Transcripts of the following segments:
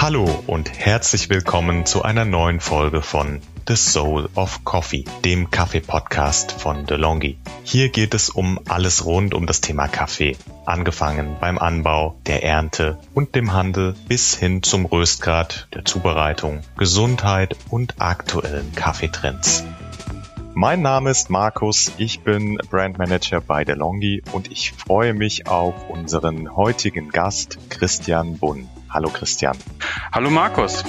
Hallo und herzlich willkommen zu einer neuen Folge von The Soul of Coffee, dem Kaffee-Podcast von DeLonghi. Hier geht es um alles rund um das Thema Kaffee, angefangen beim Anbau, der Ernte und dem Handel bis hin zum Röstgrad, der Zubereitung, Gesundheit und aktuellen Kaffeetrends. Mein Name ist Markus, ich bin Brand Manager bei DeLonghi und ich freue mich auf unseren heutigen Gast Christian Bunn. Hallo Christian. Hallo Markus.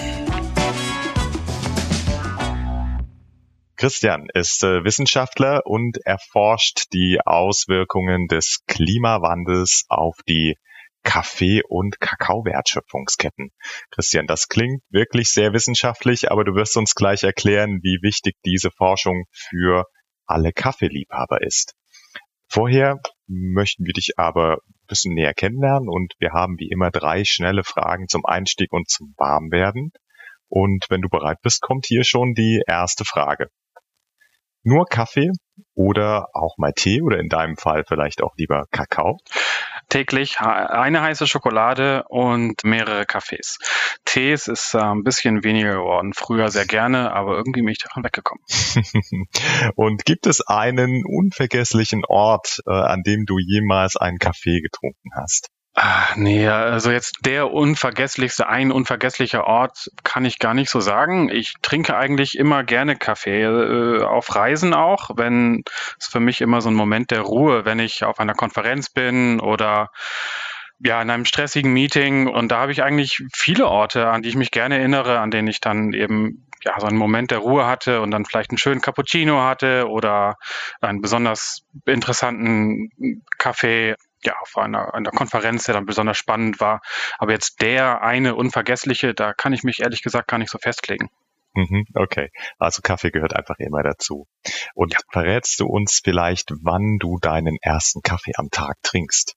Christian ist äh, Wissenschaftler und erforscht die Auswirkungen des Klimawandels auf die Kaffee- und Kakaowertschöpfungsketten. Christian, das klingt wirklich sehr wissenschaftlich, aber du wirst uns gleich erklären, wie wichtig diese Forschung für alle Kaffeeliebhaber ist. Vorher möchten wir dich aber ein bisschen näher kennenlernen und wir haben wie immer drei schnelle Fragen zum Einstieg und zum Warmwerden. Und wenn du bereit bist, kommt hier schon die erste Frage. Nur Kaffee oder auch mal Tee oder in deinem Fall vielleicht auch lieber Kakao? Täglich eine heiße Schokolade und mehrere Kaffees. Tees ist äh, ein bisschen weniger geworden. Früher sehr gerne, aber irgendwie bin ich davon weggekommen. und gibt es einen unvergesslichen Ort, äh, an dem du jemals einen Kaffee getrunken hast? Ah, nee, also jetzt der unvergesslichste, ein unvergesslicher Ort kann ich gar nicht so sagen. Ich trinke eigentlich immer gerne Kaffee, äh, auf Reisen auch, wenn es für mich immer so ein Moment der Ruhe, wenn ich auf einer Konferenz bin oder ja, in einem stressigen Meeting und da habe ich eigentlich viele Orte, an die ich mich gerne erinnere, an denen ich dann eben ja, so einen Moment der Ruhe hatte und dann vielleicht einen schönen Cappuccino hatte oder einen besonders interessanten Kaffee ja, auf einer, einer Konferenz, der dann besonders spannend war. Aber jetzt der eine unvergessliche, da kann ich mich ehrlich gesagt gar nicht so festlegen. Mhm, okay, also Kaffee gehört einfach immer dazu. Und ja. verrätst du uns vielleicht, wann du deinen ersten Kaffee am Tag trinkst?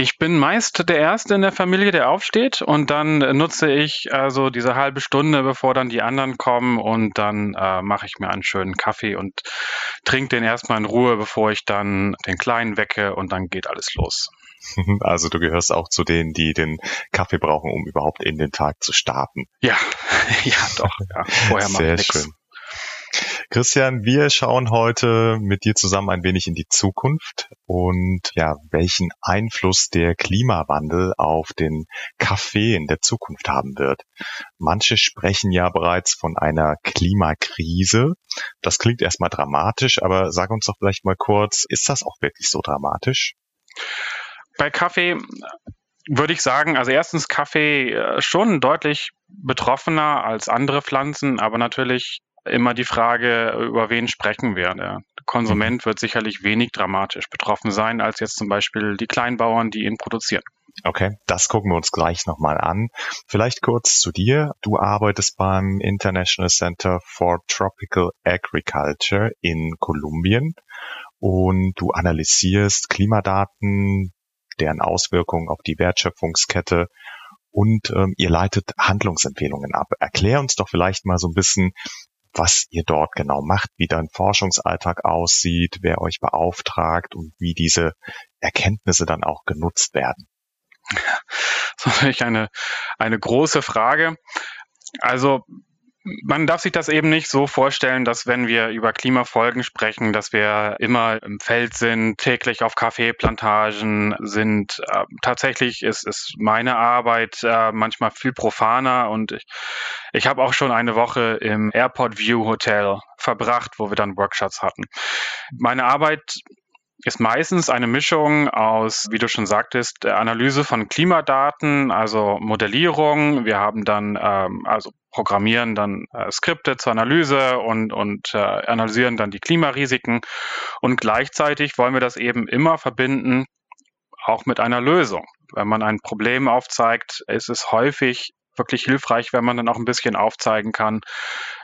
Ich bin meist der Erste in der Familie, der aufsteht und dann nutze ich also diese halbe Stunde, bevor dann die anderen kommen und dann äh, mache ich mir einen schönen Kaffee und trinke den erstmal in Ruhe, bevor ich dann den Kleinen wecke und dann geht alles los. Also du gehörst auch zu denen, die den Kaffee brauchen, um überhaupt in den Tag zu starten. Ja, ja doch. Ja. Vorher Sehr schön. Christian, wir schauen heute mit dir zusammen ein wenig in die Zukunft und ja, welchen Einfluss der Klimawandel auf den Kaffee in der Zukunft haben wird. Manche sprechen ja bereits von einer Klimakrise. Das klingt erstmal dramatisch, aber sag uns doch vielleicht mal kurz, ist das auch wirklich so dramatisch? Bei Kaffee würde ich sagen, also erstens Kaffee äh, schon deutlich betroffener als andere Pflanzen, aber natürlich immer die Frage, über wen sprechen wir. Der Konsument wird sicherlich wenig dramatisch betroffen sein, als jetzt zum Beispiel die Kleinbauern, die ihn produzieren. Okay, das gucken wir uns gleich nochmal an. Vielleicht kurz zu dir. Du arbeitest beim International Center for Tropical Agriculture in Kolumbien und du analysierst Klimadaten, deren Auswirkungen auf die Wertschöpfungskette und ähm, ihr leitet Handlungsempfehlungen ab. Erklär uns doch vielleicht mal so ein bisschen, was ihr dort genau macht, wie dein Forschungsalltag aussieht, wer euch beauftragt und wie diese Erkenntnisse dann auch genutzt werden. Das ist natürlich eine, eine große Frage. Also man darf sich das eben nicht so vorstellen, dass wenn wir über Klimafolgen sprechen, dass wir immer im Feld sind, täglich auf Kaffeeplantagen sind. Äh, tatsächlich ist, ist meine Arbeit äh, manchmal viel profaner und ich, ich habe auch schon eine Woche im Airport View Hotel verbracht, wo wir dann Workshops hatten. Meine Arbeit ist meistens eine Mischung aus, wie du schon sagtest, Analyse von Klimadaten, also Modellierung. Wir haben dann ähm, also programmieren dann äh, Skripte zur Analyse und, und äh, analysieren dann die Klimarisiken. Und gleichzeitig wollen wir das eben immer verbinden, auch mit einer Lösung. Wenn man ein Problem aufzeigt, ist es häufig wirklich hilfreich, wenn man dann auch ein bisschen aufzeigen kann,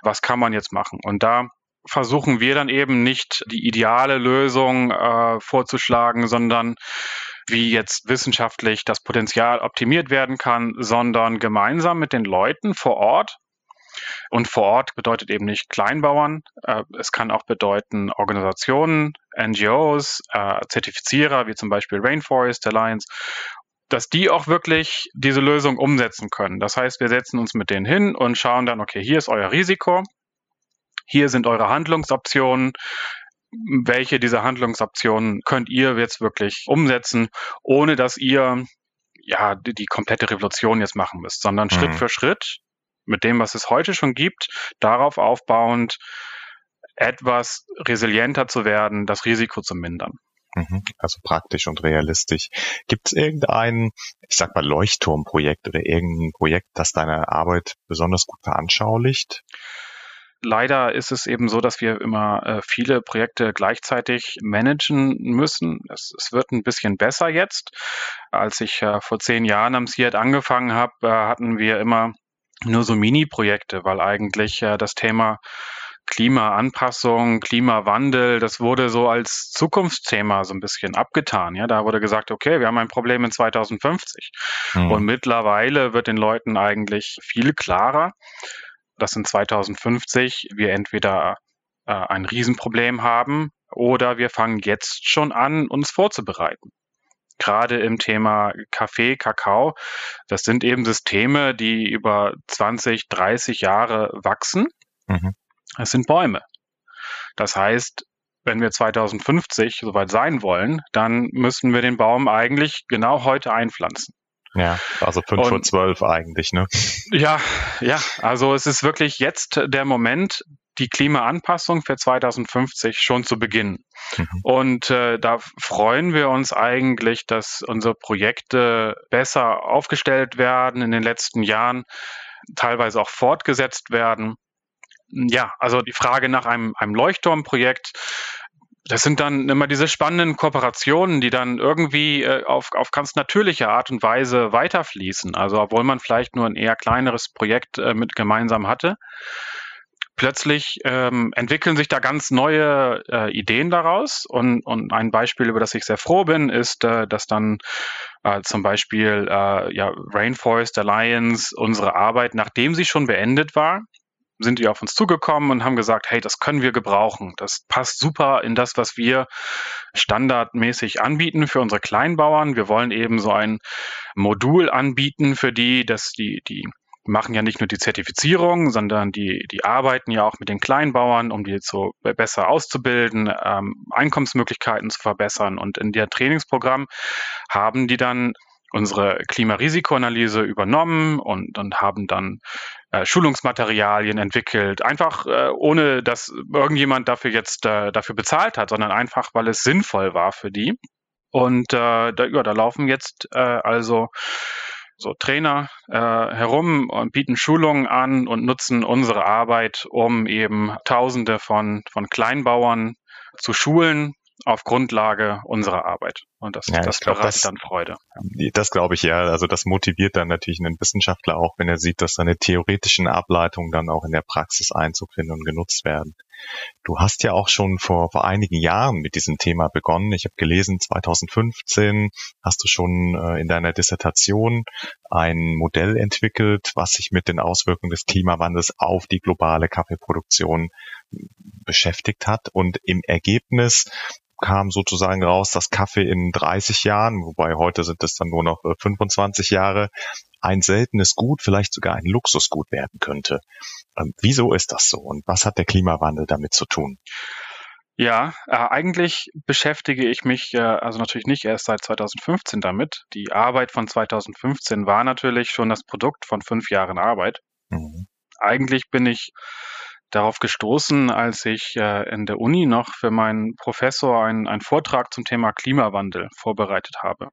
was kann man jetzt machen. Und da versuchen wir dann eben nicht die ideale Lösung äh, vorzuschlagen, sondern wie jetzt wissenschaftlich das Potenzial optimiert werden kann, sondern gemeinsam mit den Leuten vor Ort. Und vor Ort bedeutet eben nicht Kleinbauern, äh, es kann auch bedeuten Organisationen, NGOs, äh, Zertifizierer wie zum Beispiel Rainforest Alliance dass die auch wirklich diese Lösung umsetzen können. Das heißt, wir setzen uns mit denen hin und schauen dann, okay, hier ist euer Risiko, hier sind eure Handlungsoptionen, welche dieser Handlungsoptionen könnt ihr jetzt wirklich umsetzen, ohne dass ihr ja die, die komplette Revolution jetzt machen müsst, sondern mhm. Schritt für Schritt mit dem, was es heute schon gibt, darauf aufbauend etwas resilienter zu werden, das Risiko zu mindern. Mhm. Also praktisch und realistisch. Gibt es irgendein, ich sag mal, Leuchtturmprojekt oder irgendein Projekt, das deine Arbeit besonders gut veranschaulicht? Leider ist es eben so, dass wir immer äh, viele Projekte gleichzeitig managen müssen. Es, es, wird ein bisschen besser jetzt. Als ich äh, vor zehn Jahren am CIAT angefangen habe, äh, hatten wir immer nur so Mini-Projekte, weil eigentlich äh, das Thema Klimaanpassung, Klimawandel, das wurde so als Zukunftsthema so ein bisschen abgetan. Ja, da wurde gesagt, okay, wir haben ein Problem in 2050. Mhm. Und mittlerweile wird den Leuten eigentlich viel klarer, dass in 2050 wir entweder äh, ein Riesenproblem haben oder wir fangen jetzt schon an, uns vorzubereiten. Gerade im Thema Kaffee, Kakao, das sind eben Systeme, die über 20, 30 Jahre wachsen. Mhm. Es sind Bäume. Das heißt, wenn wir 2050 soweit sein wollen, dann müssen wir den Baum eigentlich genau heute einpflanzen. Ja, also 5 Uhr 12 eigentlich, ne? Ja, ja, also es ist wirklich jetzt der Moment, die Klimaanpassung für 2050 schon zu beginnen. Mhm. Und äh, da freuen wir uns eigentlich, dass unsere Projekte besser aufgestellt werden in den letzten Jahren, teilweise auch fortgesetzt werden. Ja, also die Frage nach einem, einem Leuchtturmprojekt das sind dann immer diese spannenden Kooperationen, die dann irgendwie äh, auf, auf ganz natürliche Art und Weise weiterfließen. Also obwohl man vielleicht nur ein eher kleineres Projekt äh, mit gemeinsam hatte, plötzlich ähm, entwickeln sich da ganz neue äh, Ideen daraus. Und, und ein Beispiel, über das ich sehr froh bin, ist, äh, dass dann äh, zum Beispiel äh, ja, Rainforest Alliance unsere Arbeit, nachdem sie schon beendet war, sind die auf uns zugekommen und haben gesagt, hey, das können wir gebrauchen. Das passt super in das, was wir standardmäßig anbieten für unsere Kleinbauern. Wir wollen eben so ein Modul anbieten für die, dass die, die machen ja nicht nur die Zertifizierung, sondern die, die arbeiten ja auch mit den Kleinbauern, um die so besser auszubilden, ähm, Einkommensmöglichkeiten zu verbessern. Und in der Trainingsprogramm haben die dann unsere Klimarisikoanalyse übernommen und, und haben dann äh, Schulungsmaterialien entwickelt, einfach äh, ohne dass irgendjemand dafür jetzt äh, dafür bezahlt hat, sondern einfach, weil es sinnvoll war für die. Und äh, da, ja, da laufen jetzt äh, also so Trainer äh, herum und bieten Schulungen an und nutzen unsere Arbeit, um eben Tausende von, von Kleinbauern zu schulen, auf Grundlage unserer Arbeit. Und das, ja, das glaub, das, dann Freude. Das glaube ich ja. Also das motiviert dann natürlich einen Wissenschaftler auch, wenn er sieht, dass seine theoretischen Ableitungen dann auch in der Praxis Einzug finden und genutzt werden. Du hast ja auch schon vor, vor einigen Jahren mit diesem Thema begonnen. Ich habe gelesen, 2015 hast du schon äh, in deiner Dissertation ein Modell entwickelt, was sich mit den Auswirkungen des Klimawandels auf die globale Kaffeeproduktion beschäftigt hat. Und im Ergebnis kam sozusagen raus, dass Kaffee in 30 Jahren, wobei heute sind es dann nur noch 25 äh, Jahre, ein seltenes Gut, vielleicht sogar ein Luxusgut werden könnte. Ähm, wieso ist das so und was hat der Klimawandel damit zu tun? Ja, äh, eigentlich beschäftige ich mich äh, also natürlich nicht erst seit 2015 damit. Die Arbeit von 2015 war natürlich schon das Produkt von fünf Jahren Arbeit. Mhm. Eigentlich bin ich darauf gestoßen, als ich äh, in der Uni noch für meinen Professor einen, einen Vortrag zum Thema Klimawandel vorbereitet habe.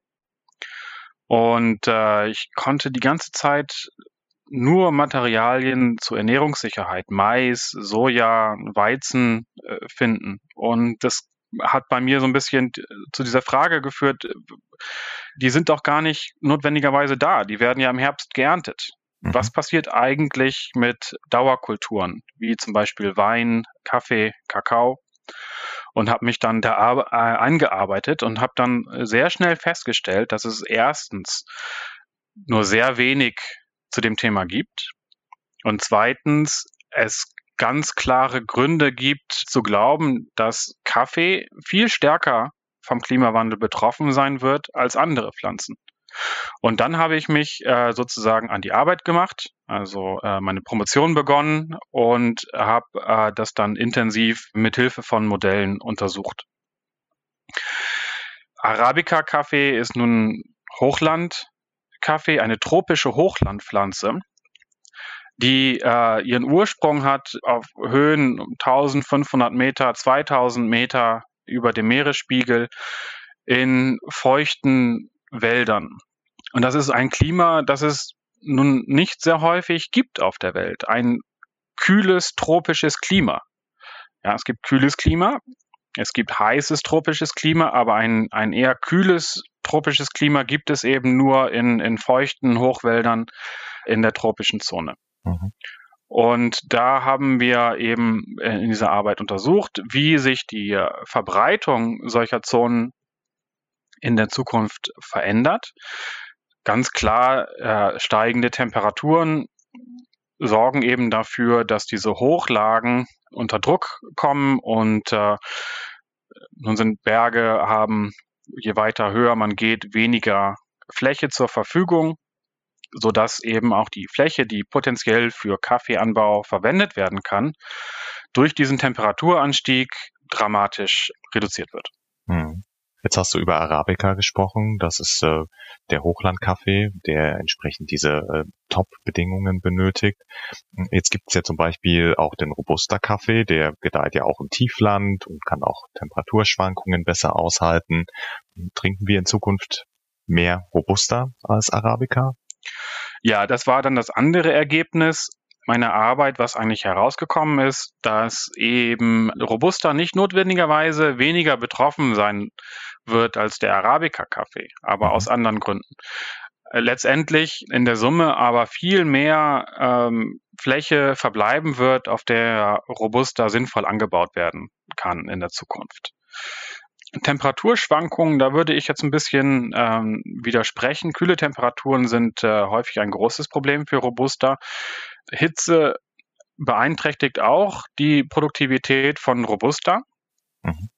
Und äh, ich konnte die ganze Zeit nur Materialien zur Ernährungssicherheit, Mais, Soja, Weizen äh, finden. Und das hat bei mir so ein bisschen zu dieser Frage geführt, die sind doch gar nicht notwendigerweise da. Die werden ja im Herbst geerntet. Was mhm. passiert eigentlich mit Dauerkulturen, wie zum Beispiel Wein, Kaffee, Kakao? Und habe mich dann da äh, eingearbeitet und habe dann sehr schnell festgestellt, dass es erstens nur sehr wenig zu dem Thema gibt und zweitens es ganz klare Gründe gibt zu glauben, dass Kaffee viel stärker vom Klimawandel betroffen sein wird als andere Pflanzen. Und dann habe ich mich äh, sozusagen an die Arbeit gemacht, also äh, meine Promotion begonnen und habe äh, das dann intensiv mit Hilfe von Modellen untersucht. Arabica-Kaffee ist nun Hochlandkaffee, eine tropische Hochlandpflanze, die äh, ihren Ursprung hat auf Höhen 1500 Meter, 2000 Meter über dem Meeresspiegel in feuchten Wäldern. Und das ist ein Klima, das es nun nicht sehr häufig gibt auf der Welt. Ein kühles, tropisches Klima. Ja, es gibt kühles Klima, es gibt heißes tropisches Klima, aber ein, ein eher kühles tropisches Klima gibt es eben nur in, in feuchten Hochwäldern in der tropischen Zone. Mhm. Und da haben wir eben in dieser Arbeit untersucht, wie sich die Verbreitung solcher Zonen in der Zukunft verändert. Ganz klar, äh, steigende Temperaturen sorgen eben dafür, dass diese Hochlagen unter Druck kommen und äh, nun sind Berge haben, je weiter höher man geht, weniger Fläche zur Verfügung, sodass eben auch die Fläche, die potenziell für Kaffeeanbau verwendet werden kann, durch diesen Temperaturanstieg dramatisch reduziert wird. Hm. Jetzt hast du über Arabica gesprochen. Das ist äh, der Hochlandkaffee, der entsprechend diese äh, Top-Bedingungen benötigt. Jetzt gibt es ja zum Beispiel auch den Robusta-Kaffee, der gedeiht ja auch im Tiefland und kann auch Temperaturschwankungen besser aushalten. Trinken wir in Zukunft mehr Robusta als Arabica? Ja, das war dann das andere Ergebnis meiner Arbeit, was eigentlich herausgekommen ist, dass eben Robusta nicht notwendigerweise weniger betroffen sein wird als der Arabica-Kaffee, aber aus anderen Gründen. Äh, letztendlich in der Summe aber viel mehr ähm, Fläche verbleiben wird, auf der Robusta sinnvoll angebaut werden kann in der Zukunft. Temperaturschwankungen, da würde ich jetzt ein bisschen ähm, widersprechen. Kühle Temperaturen sind äh, häufig ein großes Problem für Robusta. Hitze beeinträchtigt auch die Produktivität von Robusta. Mhm.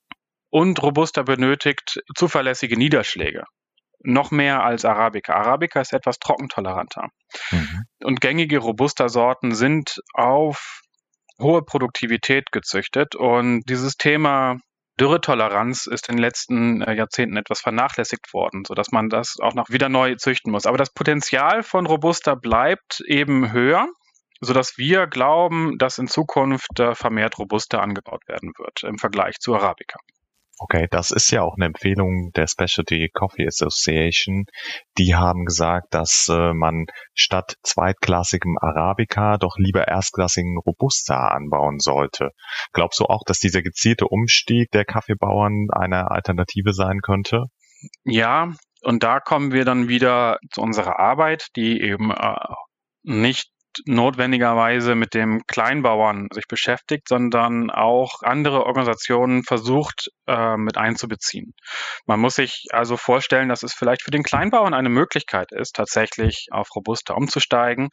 Und Robusta benötigt zuverlässige Niederschläge. Noch mehr als Arabica. Arabica ist etwas trockentoleranter. Mhm. Und gängige Robusta-Sorten sind auf hohe Produktivität gezüchtet. Und dieses Thema Dürretoleranz ist in den letzten äh, Jahrzehnten etwas vernachlässigt worden, sodass man das auch noch wieder neu züchten muss. Aber das Potenzial von Robusta bleibt eben höher sodass wir glauben, dass in Zukunft äh, vermehrt robuster angebaut werden wird im Vergleich zu Arabica. Okay, das ist ja auch eine Empfehlung der Specialty Coffee Association. Die haben gesagt, dass äh, man statt zweitklassigem Arabica doch lieber erstklassigen Robusta anbauen sollte. Glaubst du auch, dass dieser gezielte Umstieg der Kaffeebauern eine Alternative sein könnte? Ja, und da kommen wir dann wieder zu unserer Arbeit, die eben äh, nicht notwendigerweise mit dem Kleinbauern sich beschäftigt, sondern auch andere Organisationen versucht äh, mit einzubeziehen. Man muss sich also vorstellen, dass es vielleicht für den Kleinbauern eine Möglichkeit ist, tatsächlich auf Robusta umzusteigen.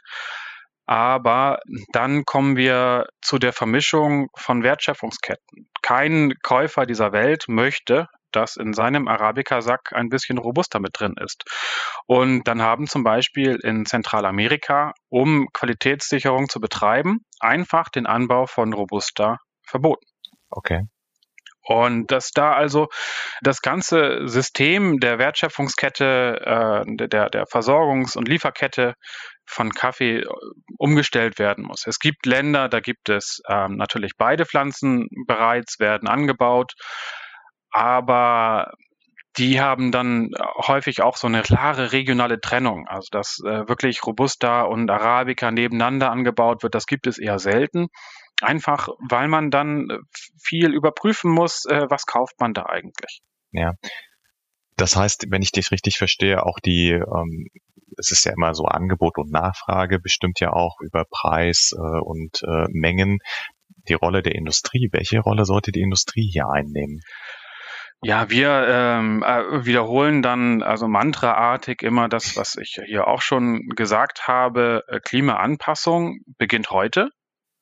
Aber dann kommen wir zu der Vermischung von Wertschöpfungsketten. Kein Käufer dieser Welt möchte dass in seinem Arabica-Sack ein bisschen robuster mit drin ist. Und dann haben zum Beispiel in Zentralamerika, um Qualitätssicherung zu betreiben, einfach den Anbau von Robusta verboten. Okay. Und dass da also das ganze System der Wertschöpfungskette, äh, der, der Versorgungs- und Lieferkette von Kaffee äh, umgestellt werden muss. Es gibt Länder, da gibt es ähm, natürlich beide Pflanzen bereits, werden angebaut aber die haben dann häufig auch so eine klare regionale Trennung. Also dass äh, wirklich Robusta und Arabica nebeneinander angebaut wird, das gibt es eher selten. Einfach, weil man dann viel überprüfen muss, äh, was kauft man da eigentlich. Ja. Das heißt, wenn ich dich richtig verstehe, auch die, ähm, es ist ja immer so Angebot und Nachfrage, bestimmt ja auch über Preis äh, und äh, Mengen die Rolle der Industrie. Welche Rolle sollte die Industrie hier einnehmen? Ja, wir ähm, äh, wiederholen dann also mantraartig immer das, was ich hier auch schon gesagt habe. Äh, Klimaanpassung beginnt heute,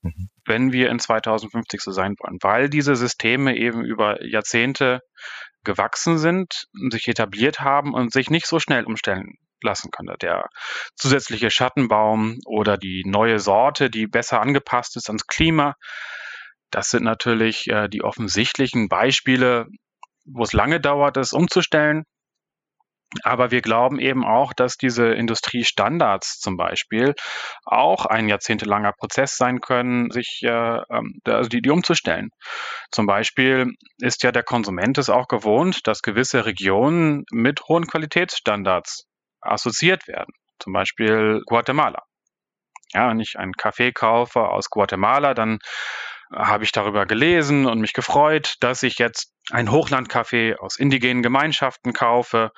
mhm. wenn wir in 2050 so sein wollen, weil diese Systeme eben über Jahrzehnte gewachsen sind, sich etabliert haben und sich nicht so schnell umstellen lassen könnte. Der zusätzliche Schattenbaum oder die neue Sorte, die besser angepasst ist ans Klima. Das sind natürlich äh, die offensichtlichen Beispiele, wo es lange dauert, es umzustellen. Aber wir glauben eben auch, dass diese Industriestandards zum Beispiel auch ein jahrzehntelanger Prozess sein können, sich äh, ähm, also die, die umzustellen. Zum Beispiel ist ja der Konsument es auch gewohnt, dass gewisse Regionen mit hohen Qualitätsstandards assoziiert werden. Zum Beispiel Guatemala. Ja, wenn ich einen Kaffee kaufe aus Guatemala, dann habe ich darüber gelesen und mich gefreut, dass ich jetzt einen Hochlandkaffee aus indigenen Gemeinschaften kaufe.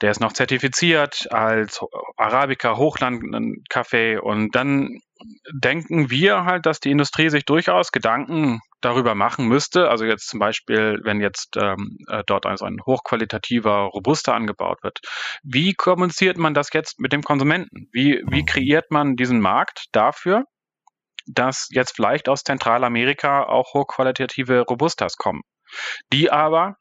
Der ist noch zertifiziert als Arabica Hochlandkaffee. Und dann denken wir halt, dass die Industrie sich durchaus Gedanken darüber machen müsste. Also jetzt zum Beispiel, wenn jetzt ähm, äh, dort also ein hochqualitativer Robuster angebaut wird. Wie kommuniziert man das jetzt mit dem Konsumenten? Wie, wie kreiert man diesen Markt dafür, dass jetzt vielleicht aus Zentralamerika auch hochqualitative Robustas kommen, die aber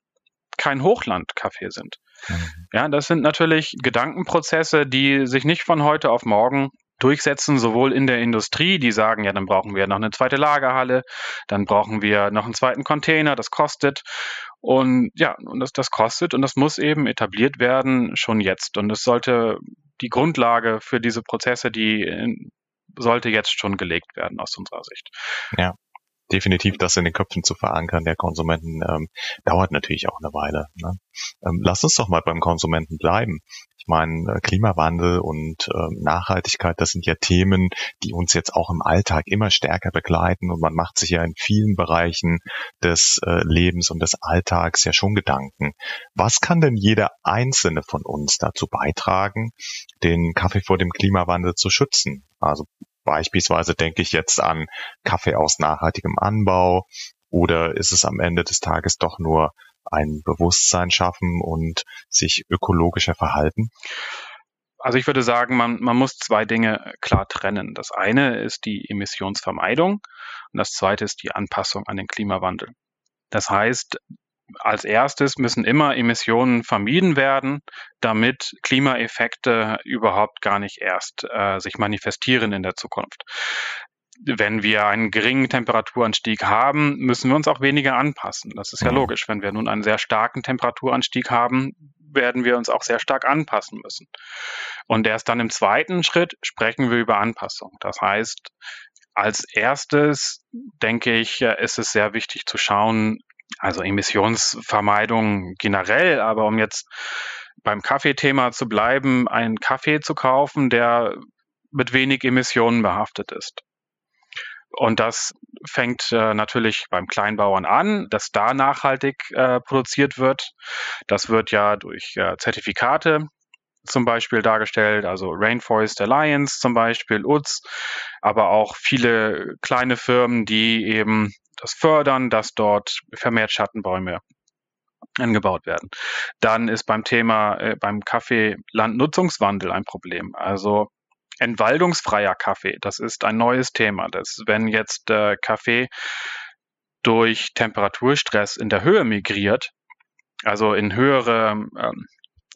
kein Hochlandkaffee sind. Mhm. Ja, das sind natürlich Gedankenprozesse, die sich nicht von heute auf morgen durchsetzen, sowohl in der Industrie, die sagen, ja, dann brauchen wir noch eine zweite Lagerhalle, dann brauchen wir noch einen zweiten Container, das kostet. Und ja, und das, das kostet und das muss eben etabliert werden schon jetzt. Und es sollte die Grundlage für diese Prozesse, die sollte jetzt schon gelegt werden aus unserer Sicht. Ja definitiv das in den Köpfen zu verankern der Konsumenten ähm, dauert natürlich auch eine Weile. Ne? Ähm, lass uns doch mal beim Konsumenten bleiben. Ich meine, äh, Klimawandel und äh, Nachhaltigkeit, das sind ja Themen, die uns jetzt auch im Alltag immer stärker begleiten und man macht sich ja in vielen Bereichen des äh, Lebens und des Alltags ja schon Gedanken. Was kann denn jeder einzelne von uns dazu beitragen, den Kaffee vor dem Klimawandel zu schützen? Also Beispielsweise denke ich jetzt an Kaffee aus nachhaltigem Anbau oder ist es am Ende des Tages doch nur ein Bewusstsein schaffen und sich ökologischer verhalten? Also ich würde sagen, man, man muss zwei Dinge klar trennen. Das eine ist die Emissionsvermeidung und das zweite ist die Anpassung an den Klimawandel. Das heißt, als erstes müssen immer Emissionen vermieden werden, damit Klimaeffekte überhaupt gar nicht erst äh, sich manifestieren in der Zukunft. Wenn wir einen geringen Temperaturanstieg haben, müssen wir uns auch weniger anpassen. Das ist ja mhm. logisch. Wenn wir nun einen sehr starken Temperaturanstieg haben, werden wir uns auch sehr stark anpassen müssen. Und erst dann im zweiten Schritt sprechen wir über Anpassung. Das heißt, als erstes denke ich, äh, ist es sehr wichtig zu schauen, also Emissionsvermeidung generell, aber um jetzt beim Kaffeethema zu bleiben, einen Kaffee zu kaufen, der mit wenig Emissionen behaftet ist. Und das fängt äh, natürlich beim Kleinbauern an, dass da nachhaltig äh, produziert wird. Das wird ja durch äh, Zertifikate zum Beispiel dargestellt, also Rainforest Alliance zum Beispiel, UTZ, aber auch viele kleine Firmen, die eben das fördern, dass dort vermehrt Schattenbäume angebaut werden. Dann ist beim Thema, äh, beim Kaffee Landnutzungswandel ein Problem. Also entwaldungsfreier Kaffee, das ist ein neues Thema. Das, wenn jetzt äh, Kaffee durch Temperaturstress in der Höhe migriert, also in höhere ähm,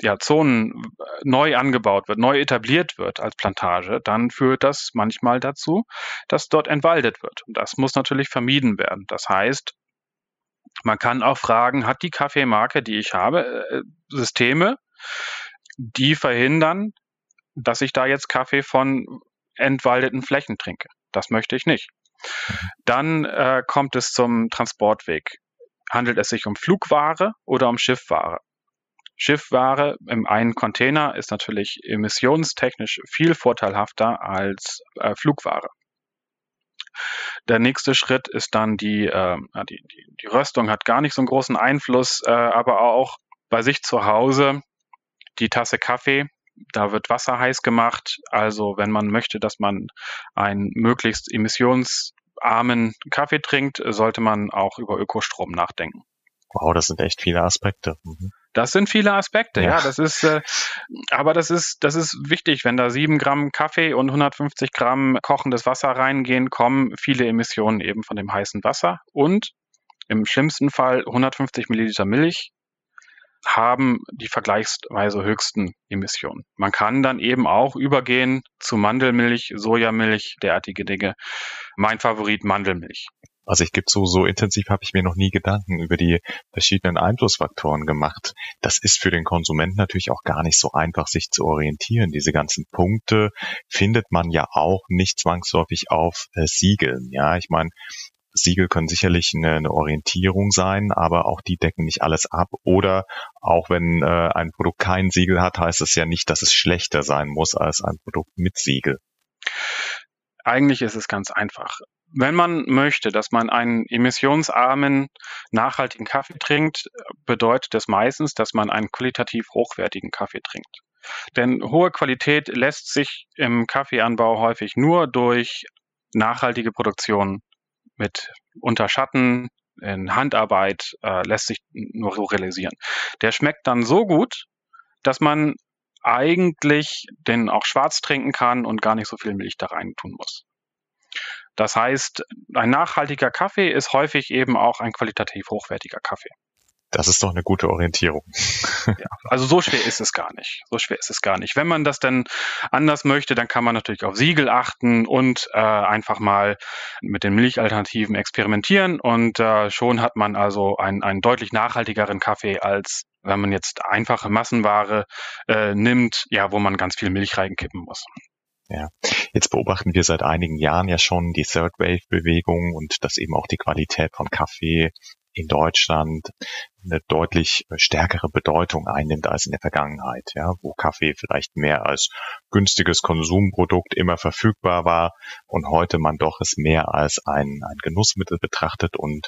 ja, Zonen äh, neu angebaut wird, neu etabliert wird als Plantage, dann führt das manchmal dazu, dass dort entwaldet wird. Und das muss natürlich vermieden werden. Das heißt, man kann auch fragen, hat die Kaffeemarke, die ich habe, äh, Systeme, die verhindern, dass ich da jetzt Kaffee von entwaldeten Flächen trinke? Das möchte ich nicht. Dann äh, kommt es zum Transportweg. Handelt es sich um Flugware oder um Schiffware? Schiffware im einen Container ist natürlich emissionstechnisch viel vorteilhafter als äh, Flugware. Der nächste Schritt ist dann die, äh, die, die, die Röstung hat gar nicht so einen großen Einfluss, äh, aber auch bei sich zu Hause die Tasse Kaffee, da wird Wasser heiß gemacht. Also wenn man möchte, dass man einen möglichst emissionsarmen Kaffee trinkt, sollte man auch über Ökostrom nachdenken. Wow, das sind echt viele Aspekte. Mhm. Das sind viele Aspekte, ja. ja. Das ist, äh, aber das ist, das ist wichtig, wenn da sieben Gramm Kaffee und 150 Gramm kochendes Wasser reingehen, kommen viele Emissionen eben von dem heißen Wasser und im schlimmsten Fall 150 Milliliter Milch haben die vergleichsweise höchsten Emissionen. Man kann dann eben auch übergehen zu Mandelmilch, Sojamilch, derartige Dinge. Mein Favorit Mandelmilch. Also ich gebe so, so intensiv habe ich mir noch nie Gedanken über die verschiedenen Einflussfaktoren gemacht. Das ist für den Konsumenten natürlich auch gar nicht so einfach, sich zu orientieren. Diese ganzen Punkte findet man ja auch nicht zwangsläufig auf äh, Siegeln. Ja, ich meine, Siegel können sicherlich eine, eine, Orientierung sein, aber auch die decken nicht alles ab. Oder auch wenn äh, ein Produkt kein Siegel hat, heißt es ja nicht, dass es schlechter sein muss als ein Produkt mit Siegel. Eigentlich ist es ganz einfach. Wenn man möchte, dass man einen emissionsarmen, nachhaltigen Kaffee trinkt, bedeutet das meistens, dass man einen qualitativ hochwertigen Kaffee trinkt. Denn hohe Qualität lässt sich im Kaffeeanbau häufig nur durch nachhaltige Produktion mit Unterschatten, in Handarbeit äh, lässt sich nur so realisieren. Der schmeckt dann so gut, dass man eigentlich den auch schwarz trinken kann und gar nicht so viel Milch da rein tun muss. Das heißt, ein nachhaltiger Kaffee ist häufig eben auch ein qualitativ hochwertiger Kaffee. Das ist doch eine gute Orientierung. Ja, also so schwer ist es gar nicht. So schwer ist es gar nicht. Wenn man das dann anders möchte, dann kann man natürlich auf Siegel achten und äh, einfach mal mit den Milchalternativen experimentieren und äh, schon hat man also einen, einen deutlich nachhaltigeren Kaffee als wenn man jetzt einfache Massenware äh, nimmt, ja, wo man ganz viel Milch reinkippen muss. Ja, jetzt beobachten wir seit einigen Jahren ja schon die Third Wave Bewegung und dass eben auch die Qualität von Kaffee in Deutschland eine deutlich stärkere Bedeutung einnimmt als in der Vergangenheit, ja, wo Kaffee vielleicht mehr als günstiges Konsumprodukt immer verfügbar war und heute man doch es mehr als ein, ein Genussmittel betrachtet und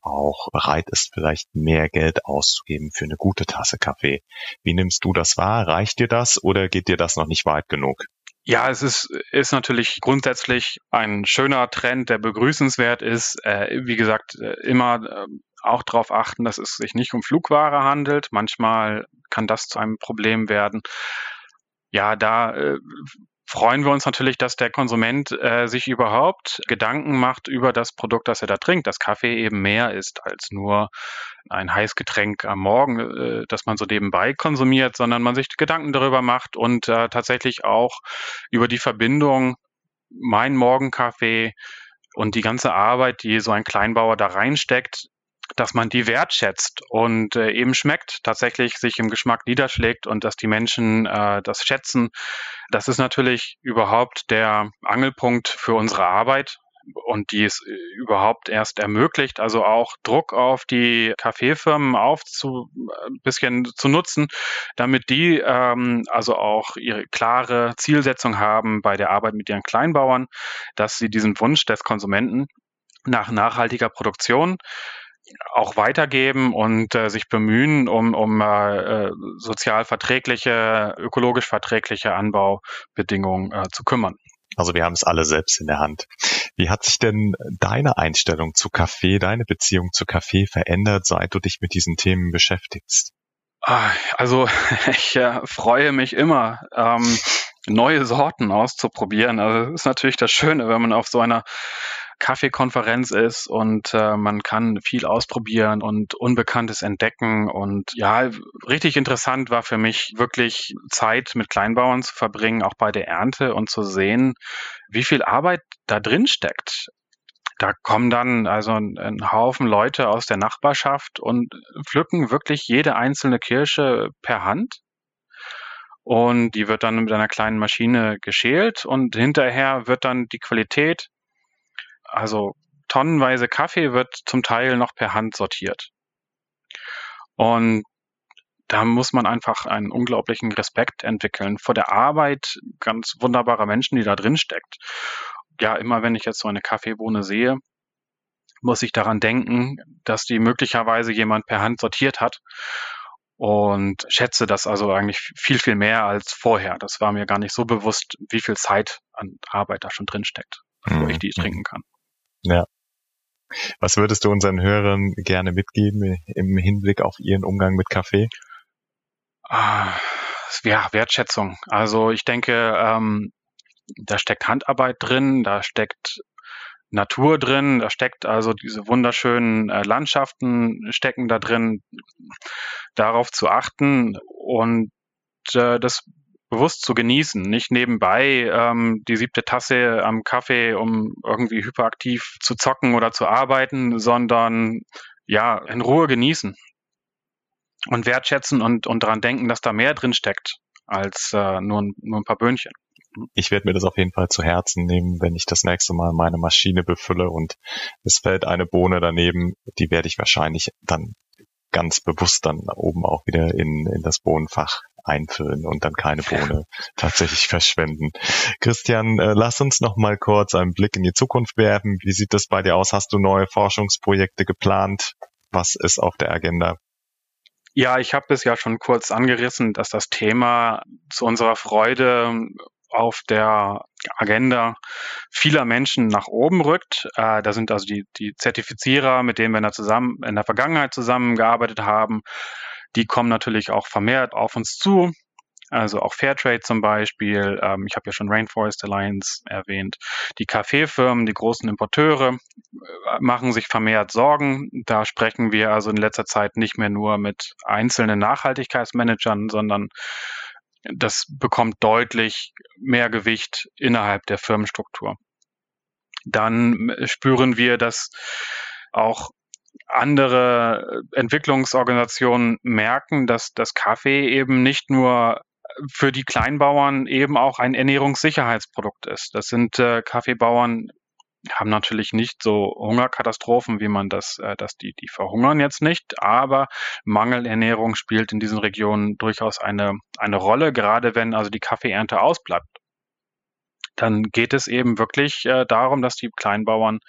auch bereit ist, vielleicht mehr Geld auszugeben für eine gute Tasse Kaffee. Wie nimmst du das wahr? Reicht dir das oder geht dir das noch nicht weit genug? Ja, es ist, ist natürlich grundsätzlich ein schöner Trend, der begrüßenswert ist. Äh, wie gesagt, äh, immer äh, auch darauf achten, dass es sich nicht um Flugware handelt. Manchmal kann das zu einem Problem werden. Ja, da äh, freuen wir uns natürlich, dass der Konsument äh, sich überhaupt Gedanken macht über das Produkt, das er da trinkt, dass Kaffee eben mehr ist als nur ein Heißgetränk am Morgen, äh, das man so nebenbei konsumiert, sondern man sich Gedanken darüber macht und äh, tatsächlich auch über die Verbindung mein Morgenkaffee und die ganze Arbeit, die so ein Kleinbauer da reinsteckt, dass man die wertschätzt und äh, eben schmeckt, tatsächlich sich im Geschmack niederschlägt und dass die Menschen äh, das schätzen. Das ist natürlich überhaupt der Angelpunkt für unsere Arbeit und die es äh, überhaupt erst ermöglicht, also auch Druck auf die Kaffeefirmen aufzu ein äh, bisschen zu nutzen, damit die ähm, also auch ihre klare Zielsetzung haben bei der Arbeit mit ihren Kleinbauern, dass sie diesen Wunsch des Konsumenten nach nachhaltiger Produktion auch weitergeben und äh, sich bemühen, um, um äh, äh, sozial verträgliche, ökologisch verträgliche Anbaubedingungen äh, zu kümmern. Also wir haben es alle selbst in der Hand. Wie hat sich denn deine Einstellung zu Kaffee, deine Beziehung zu Kaffee verändert, seit du dich mit diesen Themen beschäftigst? Ah, also ich äh, freue mich immer, ähm, neue Sorten auszuprobieren. Also das ist natürlich das Schöne, wenn man auf so einer Kaffeekonferenz ist und äh, man kann viel ausprobieren und Unbekanntes entdecken. Und ja, richtig interessant war für mich wirklich Zeit mit Kleinbauern zu verbringen, auch bei der Ernte und zu sehen, wie viel Arbeit da drin steckt. Da kommen dann also ein, ein Haufen Leute aus der Nachbarschaft und pflücken wirklich jede einzelne Kirsche per Hand und die wird dann mit einer kleinen Maschine geschält und hinterher wird dann die Qualität also tonnenweise Kaffee wird zum Teil noch per Hand sortiert. Und da muss man einfach einen unglaublichen Respekt entwickeln vor der Arbeit ganz wunderbarer Menschen, die da drin steckt. Ja, immer wenn ich jetzt so eine Kaffeebohne sehe, muss ich daran denken, dass die möglicherweise jemand per Hand sortiert hat und schätze das also eigentlich viel, viel mehr als vorher. Das war mir gar nicht so bewusst, wie viel Zeit an Arbeit da schon drin steckt, bevor mhm. ich die trinken kann. Ja. Was würdest du unseren Hörern gerne mitgeben im Hinblick auf ihren Umgang mit Kaffee? Ah, ja, Wertschätzung. Also ich denke, ähm, da steckt Handarbeit drin, da steckt Natur drin. Da steckt also diese wunderschönen äh, Landschaften stecken da drin. Darauf zu achten und äh, das bewusst zu genießen, nicht nebenbei ähm, die siebte Tasse am Kaffee, um irgendwie hyperaktiv zu zocken oder zu arbeiten, sondern ja, in Ruhe genießen und wertschätzen und, und daran denken, dass da mehr drin steckt als äh, nur, nur ein paar Böhnchen. Ich werde mir das auf jeden Fall zu Herzen nehmen, wenn ich das nächste Mal meine Maschine befülle und es fällt eine Bohne daneben, die werde ich wahrscheinlich dann ganz bewusst dann oben auch wieder in, in das Bohnenfach einfüllen und dann keine Bohne tatsächlich verschwenden. Christian, äh, lass uns noch mal kurz einen Blick in die Zukunft werfen. Wie sieht das bei dir aus? Hast du neue Forschungsprojekte geplant? Was ist auf der Agenda? Ja, ich habe es ja schon kurz angerissen, dass das Thema zu unserer Freude auf der Agenda vieler Menschen nach oben rückt. Äh, da sind also die, die Zertifizierer, mit denen wir in der, zusammen, in der Vergangenheit zusammengearbeitet haben, die kommen natürlich auch vermehrt auf uns zu. Also auch Fairtrade zum Beispiel. Ähm, ich habe ja schon Rainforest Alliance erwähnt. Die Kaffeefirmen, die großen Importeure äh, machen sich vermehrt Sorgen. Da sprechen wir also in letzter Zeit nicht mehr nur mit einzelnen Nachhaltigkeitsmanagern, sondern das bekommt deutlich mehr Gewicht innerhalb der Firmenstruktur. Dann spüren wir, dass auch andere Entwicklungsorganisationen merken, dass das Kaffee eben nicht nur für die Kleinbauern eben auch ein Ernährungssicherheitsprodukt ist. Das sind äh, Kaffeebauern, haben natürlich nicht so Hungerkatastrophen, wie man das, äh, dass die, die verhungern jetzt nicht, aber Mangelernährung spielt in diesen Regionen durchaus eine, eine Rolle, gerade wenn also die Kaffeeernte ausbleibt. Dann geht es eben wirklich äh, darum, dass die Kleinbauern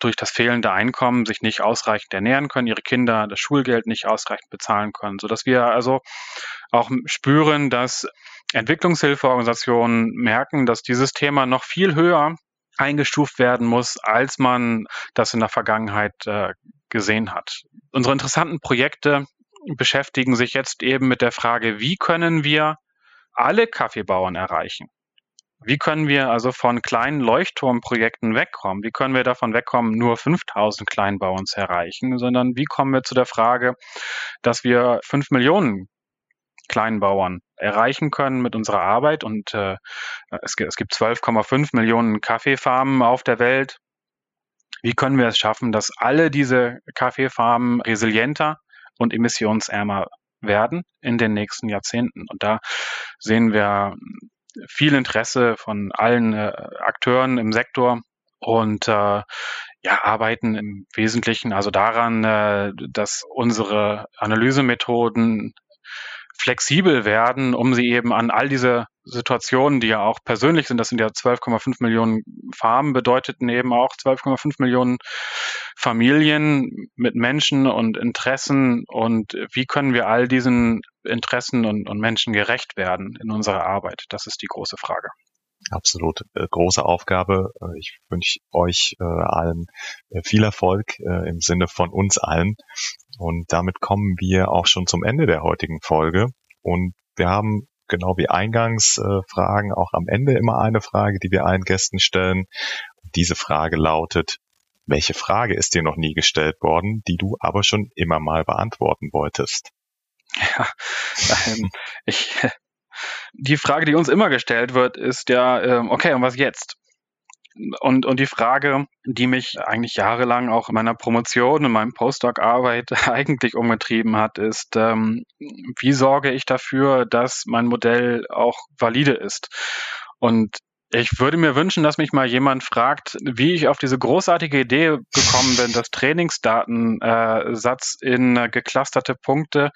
durch das fehlende Einkommen sich nicht ausreichend ernähren können, ihre Kinder das Schulgeld nicht ausreichend bezahlen können, sodass wir also auch spüren, dass Entwicklungshilfeorganisationen merken, dass dieses Thema noch viel höher eingestuft werden muss, als man das in der Vergangenheit äh, gesehen hat. Unsere interessanten Projekte beschäftigen sich jetzt eben mit der Frage, wie können wir alle Kaffeebauern erreichen? Wie können wir also von kleinen Leuchtturmprojekten wegkommen? Wie können wir davon wegkommen, nur 5000 Kleinbauern zu erreichen, sondern wie kommen wir zu der Frage, dass wir 5 Millionen Kleinbauern erreichen können mit unserer Arbeit? Und äh, es, es gibt 12,5 Millionen Kaffeefarmen auf der Welt. Wie können wir es schaffen, dass alle diese Kaffeefarmen resilienter und emissionsärmer werden in den nächsten Jahrzehnten? Und da sehen wir viel Interesse von allen äh, Akteuren im Sektor und äh, ja, arbeiten im Wesentlichen also daran, äh, dass unsere Analysemethoden flexibel werden, um sie eben an all diese Situationen, die ja auch persönlich sind, das sind ja 12,5 Millionen Farmen, bedeuteten eben auch 12,5 Millionen Familien mit Menschen und Interessen und wie können wir all diesen Interessen und, und Menschen gerecht werden in unserer Arbeit? Das ist die große Frage. Absolut. Äh, große Aufgabe. Äh, ich wünsche euch äh, allen viel Erfolg im Sinne von uns allen. Und damit kommen wir auch schon zum Ende der heutigen Folge. Und wir haben genau wie eingangs äh, auch am Ende immer eine Frage, die wir allen Gästen stellen. Und diese Frage lautet, welche Frage ist dir noch nie gestellt worden, die du aber schon immer mal beantworten wolltest? Ja, ähm, ich, die Frage, die uns immer gestellt wird, ist ja, ähm, okay, und was jetzt? Und, und die Frage, die mich eigentlich jahrelang auch in meiner Promotion und meinem Postdoc-Arbeit eigentlich umgetrieben hat, ist, ähm, wie sorge ich dafür, dass mein Modell auch valide ist? Und ich würde mir wünschen, dass mich mal jemand fragt, wie ich auf diese großartige Idee gekommen bin, das Trainingsdatensatz äh, in äh, geclusterte Punkte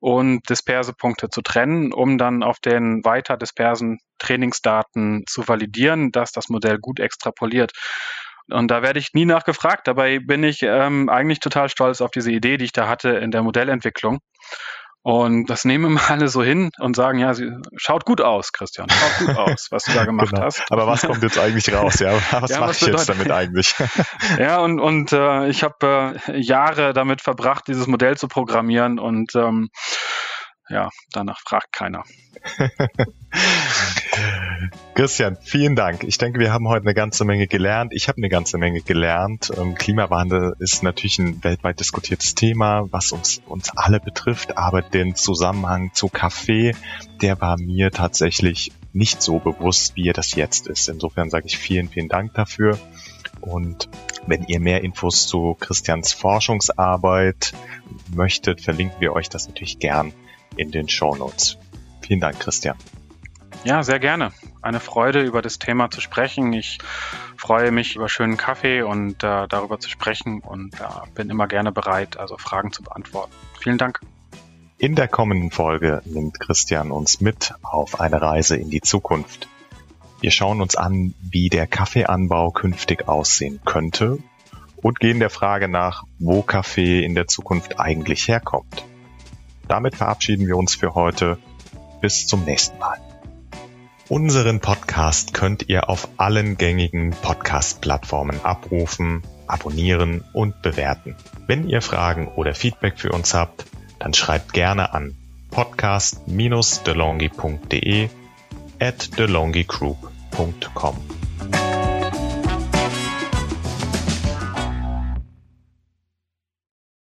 und Disperse-Punkte zu trennen, um dann auf den weiter dispersen Trainingsdaten zu validieren, dass das Modell gut extrapoliert. Und da werde ich nie nachgefragt. Dabei bin ich ähm, eigentlich total stolz auf diese Idee, die ich da hatte in der Modellentwicklung. Und das nehmen wir alle so hin und sagen, ja, sie schaut gut aus, Christian, schaut gut aus, was du da gemacht genau. hast. Aber was kommt jetzt eigentlich raus? Ja, was ja, mache ich jetzt damit eigentlich? ja, und, und äh, ich habe äh, Jahre damit verbracht, dieses Modell zu programmieren und ähm, ja, danach fragt keiner. Christian, vielen Dank. Ich denke, wir haben heute eine ganze Menge gelernt. Ich habe eine ganze Menge gelernt. Ähm, Klimawandel ist natürlich ein weltweit diskutiertes Thema, was uns, uns alle betrifft, aber den Zusammenhang zu Kaffee, der war mir tatsächlich nicht so bewusst, wie er das jetzt ist. Insofern sage ich vielen, vielen Dank dafür. Und wenn ihr mehr Infos zu Christians Forschungsarbeit möchtet, verlinken wir euch das natürlich gern in den Show Notes. Vielen Dank, Christian. Ja, sehr gerne. Eine Freude, über das Thema zu sprechen. Ich freue mich über schönen Kaffee und äh, darüber zu sprechen und äh, bin immer gerne bereit, also Fragen zu beantworten. Vielen Dank. In der kommenden Folge nimmt Christian uns mit auf eine Reise in die Zukunft. Wir schauen uns an, wie der Kaffeeanbau künftig aussehen könnte und gehen der Frage nach, wo Kaffee in der Zukunft eigentlich herkommt. Damit verabschieden wir uns für heute. Bis zum nächsten Mal. Unseren Podcast könnt ihr auf allen gängigen Podcast-Plattformen abrufen, abonnieren und bewerten. Wenn ihr Fragen oder Feedback für uns habt, dann schreibt gerne an podcast-delongi.de at delongigroup.com.